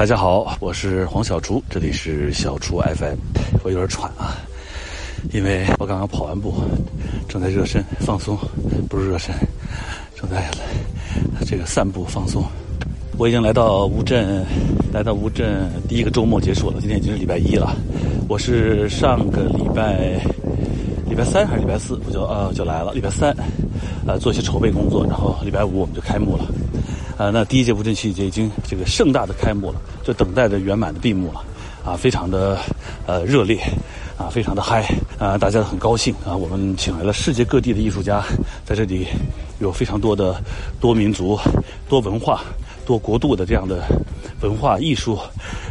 大家好，我是黄小厨，这里是小厨 FM。我有点喘啊，因为我刚刚跑完步，正在热身放松，不是热身，正在这个散步放松。我已经来到乌镇，来到乌镇第一个周末结束了，今天已经是礼拜一了。我是上个礼拜礼拜三还是礼拜四我就呃就来了，礼拜三呃做一些筹备工作，然后礼拜五我们就开幕了。呃，那第一届乌镇戏剧节已经这个盛大的开幕了，就等待着圆满的闭幕了，啊，非常的呃热烈，啊，非常的嗨，啊，大家很高兴啊，我们请来了世界各地的艺术家，在这里有非常多的多民族、多文化、多国度的这样的文化艺术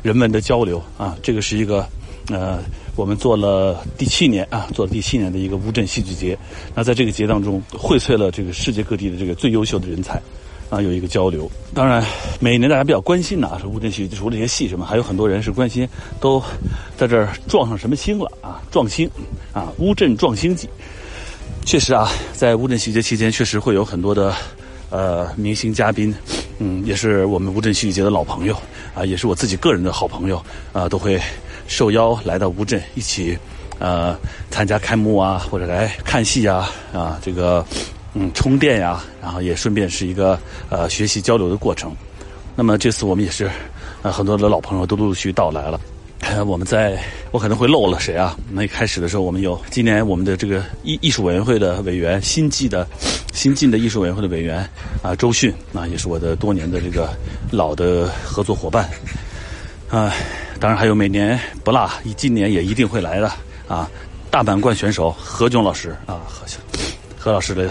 人们的交流啊，这个是一个呃，我们做了第七年啊，做了第七年的一个乌镇戏剧节，那在这个节当中荟萃了这个世界各地的这个最优秀的人才。啊，有一个交流。当然，每年大家比较关心的啊，是乌镇戏剧，除了这些戏什么，还有很多人是关心，都在这儿撞上什么星了啊？撞星啊！乌镇撞星记。确实啊，在乌镇戏剧节期间，确实会有很多的呃明星嘉宾，嗯，也是我们乌镇戏剧节的老朋友啊，也是我自己个人的好朋友啊，都会受邀来到乌镇一起呃参加开幕啊，或者来看戏啊啊这个。嗯，充电呀，然后也顺便是一个呃学习交流的过程。那么这次我们也是，呃很多的老朋友都陆陆续续到来了。我们在，我可能会漏了谁啊？那一开始的时候，我们有今年我们的这个艺艺术委员会的委员，新进的新进的艺术委员会的委员啊，周迅啊，也是我的多年的这个老的合作伙伴啊。当然还有每年不落，今年也一定会来的啊，大满贯选手何炅老师啊，何炅。何老师的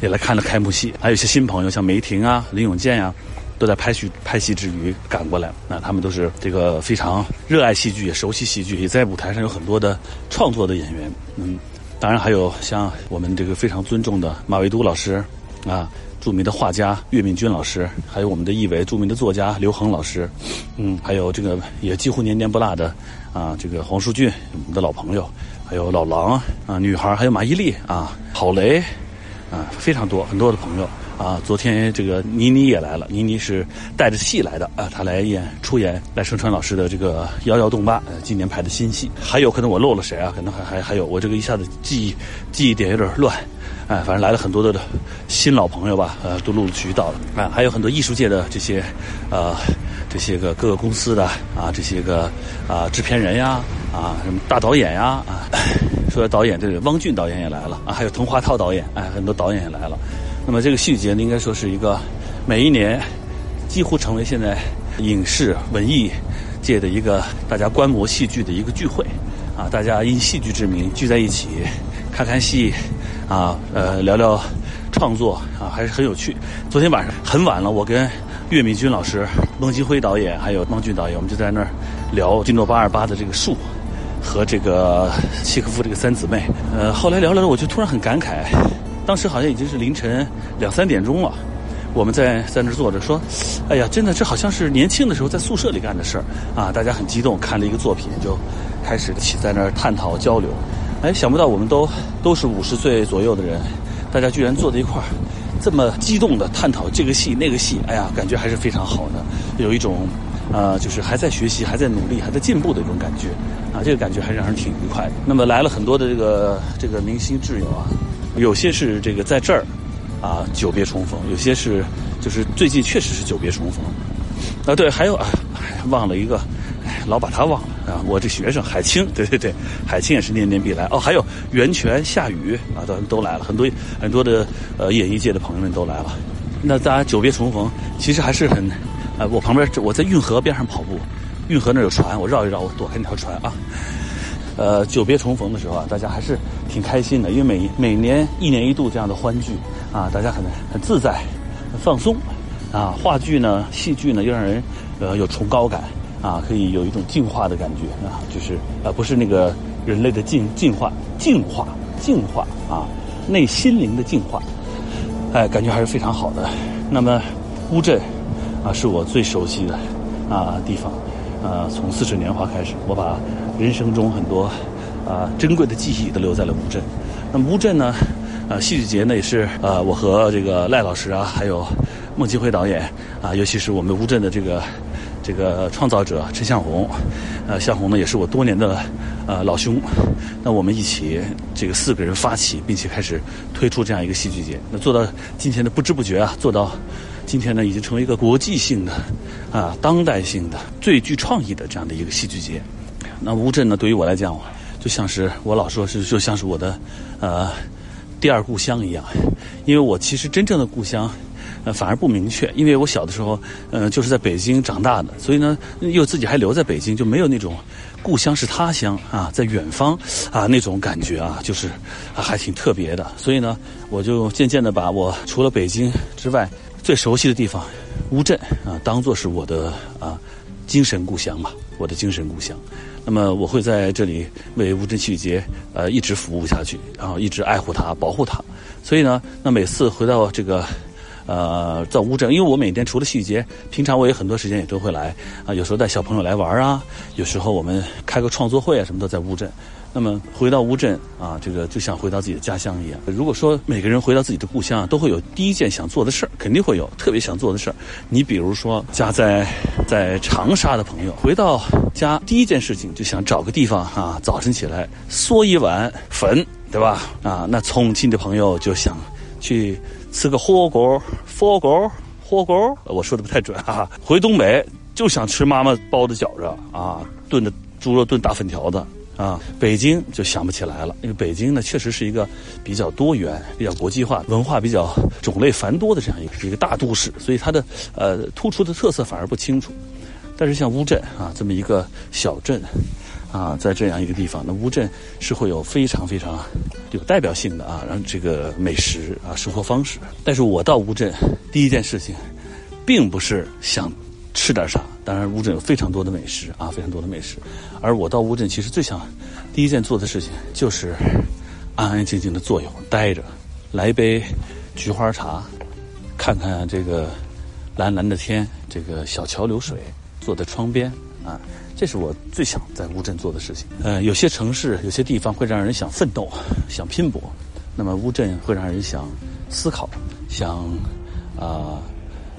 也来看了开幕戏，还有一些新朋友，像梅婷啊、林永健呀，都在拍戏拍戏之余赶过来。那他们都是这个非常热爱戏剧、也熟悉戏剧，也在舞台上有很多的创作的演员。嗯，当然还有像我们这个非常尊重的马未都老师啊，著名的画家岳敏君老师，还有我们的艺委著名的作家刘恒老师，嗯，还有这个也几乎年年不落的啊，这个黄淑俊，我们的老朋友。还有老狼啊，女孩还有马伊琍啊，郝雷啊，非常多很多的朋友啊。昨天这个倪妮也来了，倪妮是带着戏来的啊，她来演出演赖声川老师的这个《摇摇动八》呃，今年拍的新戏。还有可能我漏了谁啊？可能还还还有我这个一下子记忆记忆点有点乱，哎，反正来了很多的新老朋友吧，呃，都陆陆续续到了啊。还有很多艺术界的这些呃这些个各个公司的啊这些个啊制片人呀。啊，什么大导演呀？啊，说导演，这个汪俊导演也来了啊，还有滕华涛导演，哎，很多导演也来了。那么这个戏剧节呢，应该说是一个每一年几乎成为现在影视文艺界的一个大家观摩戏剧的一个聚会啊，大家因戏剧之名聚在一起看看戏啊，呃，聊聊创作啊，还是很有趣。昨天晚上很晚了，我跟岳敏君老师、孟京辉导演还有汪俊导演，我们就在那儿聊金诺八二八的这个树。和这个契诃夫这个三姊妹，呃，后来聊了，我就突然很感慨，当时好像已经是凌晨两三点钟了，我们在在那坐着说，哎呀，真的这好像是年轻的时候在宿舍里干的事儿啊！大家很激动，看了一个作品就开始起在那儿探讨交流，哎，想不到我们都都是五十岁左右的人，大家居然坐在一块儿，这么激动的探讨这个戏那个戏，哎呀，感觉还是非常好的，有一种。啊，就是还在学习、还在努力、还在进步的一种感觉，啊，这个感觉还让人挺愉快的。那么来了很多的这个这个明星挚友啊，有些是这个在这儿啊久别重逢，有些是就是最近确实是久别重逢。啊，对，还有啊，忘了一个，老把他忘了啊。我这学生海清，对对对，海清也是念念必来。哦，还有袁泉、夏雨啊，都都来了，很多很多的呃演艺界的朋友们都来了。那大家久别重逢，其实还是很。呃，我旁边我在运河边上跑步，运河那有船，我绕一绕，我躲开那条船啊。呃，久别重逢的时候啊，大家还是挺开心的，因为每每年一年一度这样的欢聚啊，大家很很自在、很放松啊。话剧呢，戏剧呢，又让人呃有崇高感啊，可以有一种净化的感觉啊，就是呃不是那个人类的进进化、净化、净化啊，内心灵的净化，哎，感觉还是非常好的。那么乌镇。啊，是我最熟悉的啊地方，啊，从《似水年华》开始，我把人生中很多啊珍贵的记忆都留在了乌镇。那么乌镇呢，啊，戏剧节呢也是啊，我和这个赖老师啊，还有孟京辉导演啊，尤其是我们乌镇的这个这个创造者陈向红，呃，向红呢也是我多年的呃老兄，那我们一起这个四个人发起，并且开始推出这样一个戏剧节，那做到今天的不知不觉啊，做到今天呢已经成为一个国际性的啊当代性的最具创意的这样的一个戏剧节。那乌镇呢，对于我来讲，就像是我老说是就像是我的呃第二故乡一样，因为我其实真正的故乡。呃，反而不明确，因为我小的时候，呃，就是在北京长大的，所以呢，又自己还留在北京，就没有那种故乡是他乡啊，在远方啊那种感觉啊，就是啊还挺特别的。所以呢，我就渐渐的把我除了北京之外最熟悉的地方乌镇啊，当做是我的啊精神故乡吧，我的精神故乡。那么我会在这里为乌镇戏剧节呃一直服务下去，然后一直爱护它、保护它。所以呢，那每次回到这个。呃，在乌镇，因为我每天除了戏剧节，平常我也很多时间也都会来啊。有时候带小朋友来玩啊，有时候我们开个创作会啊，什么都在乌镇。那么回到乌镇啊，这个就像回到自己的家乡一样。如果说每个人回到自己的故乡啊，都会有第一件想做的事儿，肯定会有特别想做的事儿。你比如说家在在长沙的朋友，回到家第一件事情就想找个地方啊，早晨起来嗦一碗粉，对吧？啊，那重庆的朋友就想去。吃个火锅，火锅，火锅，我说的不太准啊。回东北就想吃妈妈包的饺子啊，炖的猪肉炖大粉条子啊。北京就想不起来了，因为北京呢确实是一个比较多元、比较国际化、文化比较种类繁多的这样一个一个大都市，所以它的呃突出的特色反而不清楚。但是像乌镇啊这么一个小镇。啊，在这样一个地方，那乌镇是会有非常非常有代表性的啊，然后这个美食啊，生活方式。但是我到乌镇，第一件事情，并不是想吃点啥。当然，乌镇有非常多的美食啊，非常多的美食。而我到乌镇，其实最想第一件做的事情，就是安安静静的坐一会儿，待着，来一杯菊花茶，看看这个蓝蓝的天，这个小桥流水，坐在窗边啊。这是我最想在乌镇做的事情。呃，有些城市、有些地方会让人想奋斗、想拼搏，那么乌镇会让人想思考、想啊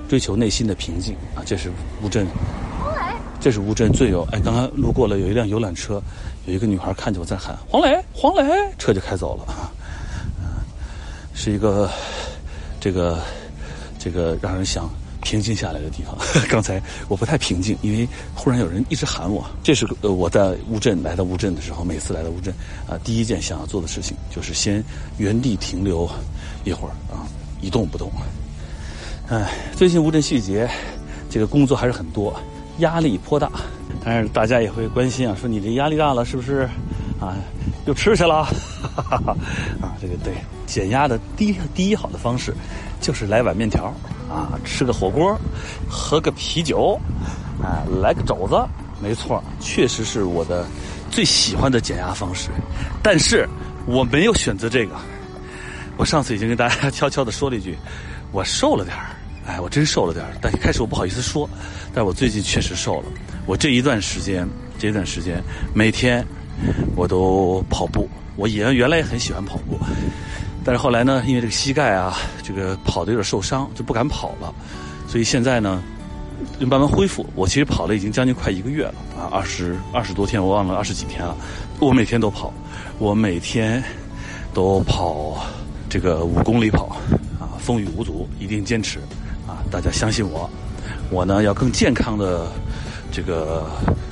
追求内心的平静啊。这是乌镇，这是乌镇最有哎，刚刚路过了有一辆游览车，有一个女孩看见我在喊“黄磊，黄磊”，车就开走了。嗯，是一个这个这个让人想。平静下来的地方。刚才我不太平静，因为忽然有人一直喊我。这是呃我在乌镇来到乌镇的时候，每次来到乌镇啊，第一件想要做的事情就是先原地停留一会儿啊，一动不动。哎，最近乌镇戏剧节这个工作还是很多，压力颇大。当然大家也会关心啊，说你这压力大了是不是啊？又吃去了？啊，这个对，减压的第一第一好的方式就是来碗面条。啊，吃个火锅，喝个啤酒，啊，来个肘子，没错，确实是我的最喜欢的减压方式。但是我没有选择这个。我上次已经跟大家 悄悄的说了一句，我瘦了点儿，哎，我真瘦了点儿。但一开始我不好意思说，但是我最近确实瘦了。我这一段时间，这段时间每天我都跑步。我也原来也很喜欢跑步。但是后来呢，因为这个膝盖啊，这个跑的有点受伤，就不敢跑了。所以现在呢，就慢慢恢复。我其实跑了已经将近快一个月了啊，二十二十多天，我忘了二十几天了。我每天都跑，我每天都跑这个五公里跑啊，风雨无阻，一定坚持啊！大家相信我，我呢要更健康的这个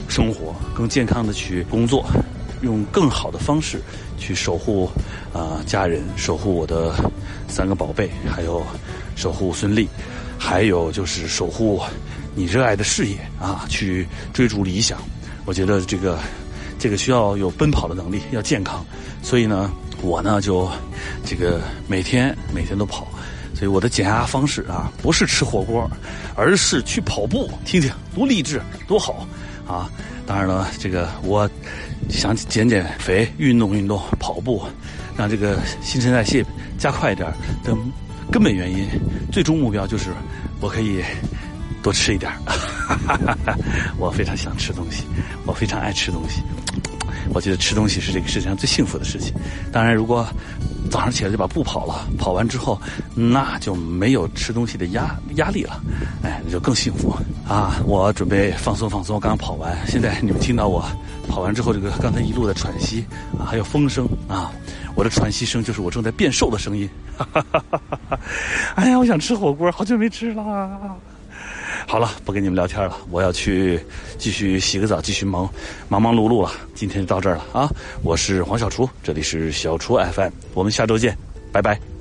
生活，更健康的去工作。用更好的方式去守护啊家人，守护我的三个宝贝，还有守护孙俪，还有就是守护你热爱的事业啊，去追逐理想。我觉得这个这个需要有奔跑的能力，要健康。所以呢，我呢就这个每天每天都跑。所以我的减压方式啊，不是吃火锅，而是去跑步，听听多励志，多好啊！当然了，这个我。想减减肥，运动运动，跑步，让这个新陈代谢加快一点的根本原因，最终目标就是我可以多吃一点。我非常想吃东西，我非常爱吃东西。我觉得吃东西是这个世界上最幸福的事情。当然，如果早上起来就把步跑了，跑完之后那就没有吃东西的压压力了，哎，那就更幸福啊！我准备放松放松，刚刚跑完，现在你们听到我跑完之后这个刚才一路的喘息啊，还有风声啊，我的喘息声就是我正在变瘦的声音。哎呀，我想吃火锅，好久没吃了。好了，不跟你们聊天了，我要去 继续洗个澡，继续忙忙忙碌碌了。今天就到这儿了啊！我是黄小厨，这里是小厨 FM，我们下周见，拜拜。